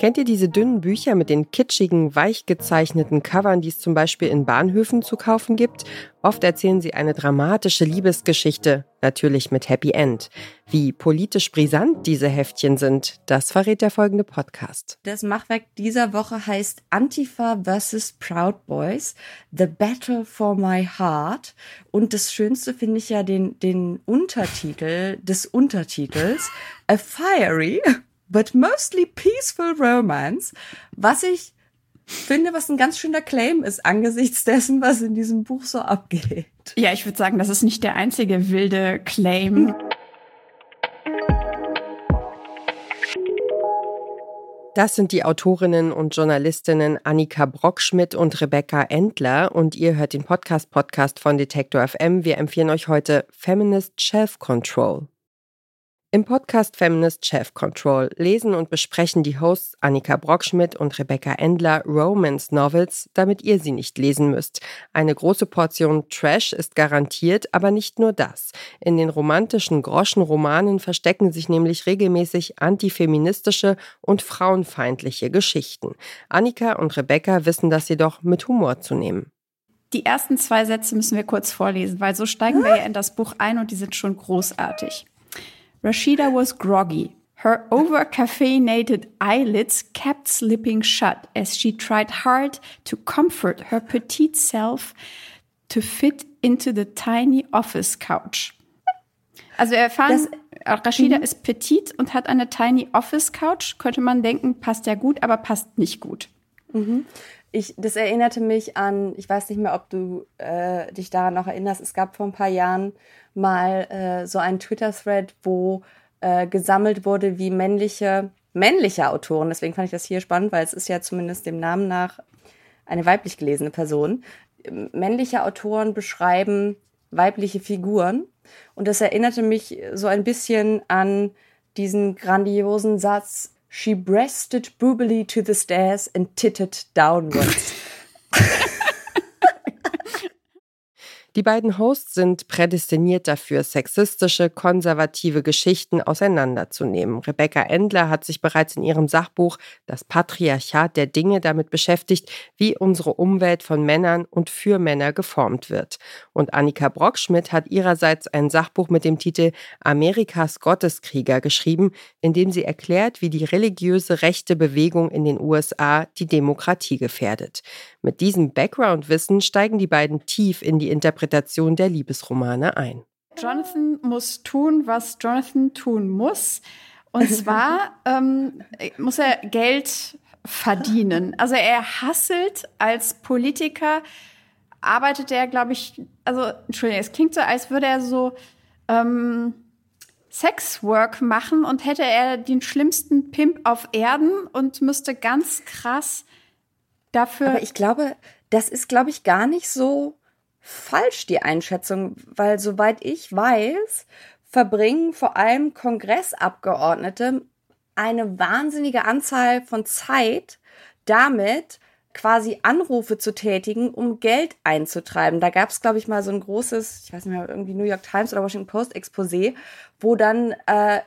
Kennt ihr diese dünnen Bücher mit den kitschigen, weich gezeichneten Covern, die es zum Beispiel in Bahnhöfen zu kaufen gibt? Oft erzählen sie eine dramatische Liebesgeschichte, natürlich mit Happy End. Wie politisch brisant diese Heftchen sind, das verrät der folgende Podcast. Das Machwerk dieser Woche heißt Antifa vs. Proud Boys, The Battle for My Heart. Und das Schönste finde ich ja den, den Untertitel des Untertitels, A Fiery but mostly peaceful romance, was ich finde, was ein ganz schöner Claim ist angesichts dessen, was in diesem Buch so abgeht. Ja, ich würde sagen, das ist nicht der einzige wilde Claim. Das sind die Autorinnen und Journalistinnen Annika Brockschmidt und Rebecca Endler und ihr hört den Podcast Podcast von Detektor FM. Wir empfehlen euch heute Feminist Shelf Control. Im Podcast Feminist Chef Control lesen und besprechen die Hosts Annika Brockschmidt und Rebecca Endler Romance Novels, damit ihr sie nicht lesen müsst. Eine große Portion Trash ist garantiert, aber nicht nur das. In den romantischen Groschenromanen verstecken sich nämlich regelmäßig antifeministische und frauenfeindliche Geschichten. Annika und Rebecca wissen das jedoch mit Humor zu nehmen. Die ersten zwei Sätze müssen wir kurz vorlesen, weil so steigen wir ja in das Buch ein und die sind schon großartig. Rashida was groggy. Her over-caffeinated eyelids kept slipping shut as she tried hard to comfort her petite self to fit into the tiny office couch. Also wir erfahren, das, Rashida mhm. ist petit und hat eine tiny office couch. Könnte man denken, passt ja gut, aber passt nicht gut. Mhm. Ich, das erinnerte mich an, ich weiß nicht mehr, ob du äh, dich daran noch erinnerst, es gab vor ein paar Jahren mal äh, so einen Twitter-Thread, wo äh, gesammelt wurde, wie männliche, männliche Autoren, deswegen fand ich das hier spannend, weil es ist ja zumindest dem Namen nach eine weiblich gelesene Person, männliche Autoren beschreiben weibliche Figuren. Und das erinnerte mich so ein bisschen an diesen grandiosen Satz, She breasted boobily to the stairs and tittered downwards. Die beiden Hosts sind prädestiniert dafür, sexistische, konservative Geschichten auseinanderzunehmen. Rebecca Endler hat sich bereits in ihrem Sachbuch Das Patriarchat der Dinge damit beschäftigt, wie unsere Umwelt von Männern und für Männer geformt wird. Und Annika Brockschmidt hat ihrerseits ein Sachbuch mit dem Titel Amerikas Gotteskrieger geschrieben, in dem sie erklärt, wie die religiöse rechte Bewegung in den USA die Demokratie gefährdet. Mit diesem Background-Wissen steigen die beiden tief in die Interpretation der Liebesromane ein. Jonathan muss tun, was Jonathan tun muss. Und zwar ähm, muss er Geld verdienen. Also er hasselt als Politiker, arbeitet er, glaube ich, also Entschuldigung, es klingt so, als würde er so ähm, Sexwork machen und hätte er den schlimmsten Pimp auf Erden und müsste ganz krass dafür. Aber ich glaube, das ist, glaube ich, gar nicht so falsch, die Einschätzung, weil soweit ich weiß, verbringen vor allem Kongressabgeordnete eine wahnsinnige Anzahl von Zeit damit, quasi Anrufe zu tätigen, um Geld einzutreiben. Da gab es, glaube ich, mal so ein großes, ich weiß nicht mehr, irgendwie New York Times oder Washington Post Exposé, wo dann äh,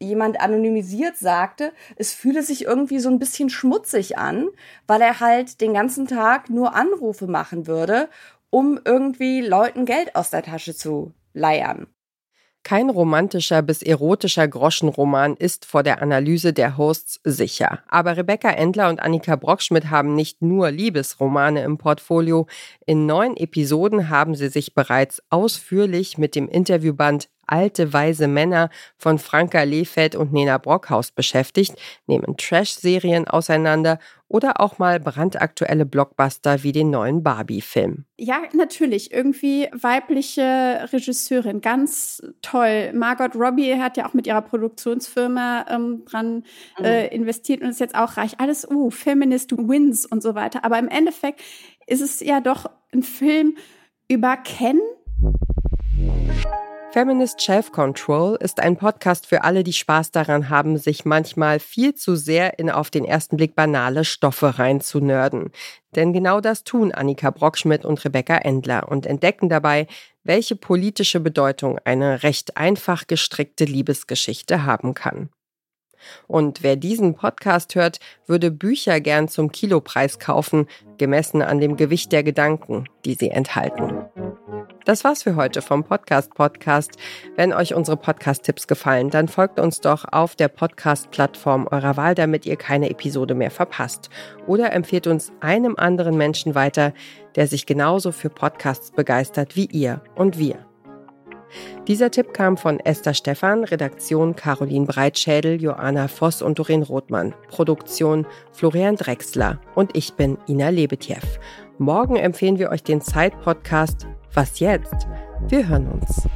jemand anonymisiert sagte, es fühle sich irgendwie so ein bisschen schmutzig an, weil er halt den ganzen Tag nur Anrufe machen würde, um irgendwie Leuten Geld aus der Tasche zu leiern. Kein romantischer bis erotischer Groschenroman ist vor der Analyse der Hosts sicher. Aber Rebecca Endler und Annika Brockschmidt haben nicht nur Liebesromane im Portfolio. In neun Episoden haben sie sich bereits ausführlich mit dem Interviewband alte weise Männer von Franka Lehfeld und Nena Brockhaus beschäftigt, nehmen Trash-Serien auseinander oder auch mal brandaktuelle Blockbuster wie den neuen Barbie-Film. Ja, natürlich. Irgendwie weibliche Regisseurin. Ganz toll. Margot Robbie hat ja auch mit ihrer Produktionsfirma ähm, dran mhm. äh, investiert und ist jetzt auch reich. Alles, uh, Feminist Wins und so weiter. Aber im Endeffekt ist es ja doch ein Film über Ken Feminist Shelf Control ist ein Podcast für alle, die Spaß daran haben, sich manchmal viel zu sehr in auf den ersten Blick banale Stoffe reinzunörden. Denn genau das tun Annika Brockschmidt und Rebecca Endler und entdecken dabei, welche politische Bedeutung eine recht einfach gestrickte Liebesgeschichte haben kann. Und wer diesen Podcast hört, würde Bücher gern zum Kilopreis kaufen, gemessen an dem Gewicht der Gedanken, die sie enthalten. Das war's für heute vom Podcast Podcast. Wenn euch unsere Podcast-Tipps gefallen, dann folgt uns doch auf der Podcast-Plattform eurer Wahl, damit ihr keine Episode mehr verpasst. Oder empfehlt uns einem anderen Menschen weiter, der sich genauso für Podcasts begeistert wie ihr und wir. Dieser Tipp kam von Esther Stephan, Redaktion Caroline Breitschädel, Joanna Voss und Doreen Rothmann, Produktion Florian Drexler und ich bin Ina Lebetjew. Morgen empfehlen wir euch den Zeit-Podcast Was jetzt? Wir hören uns.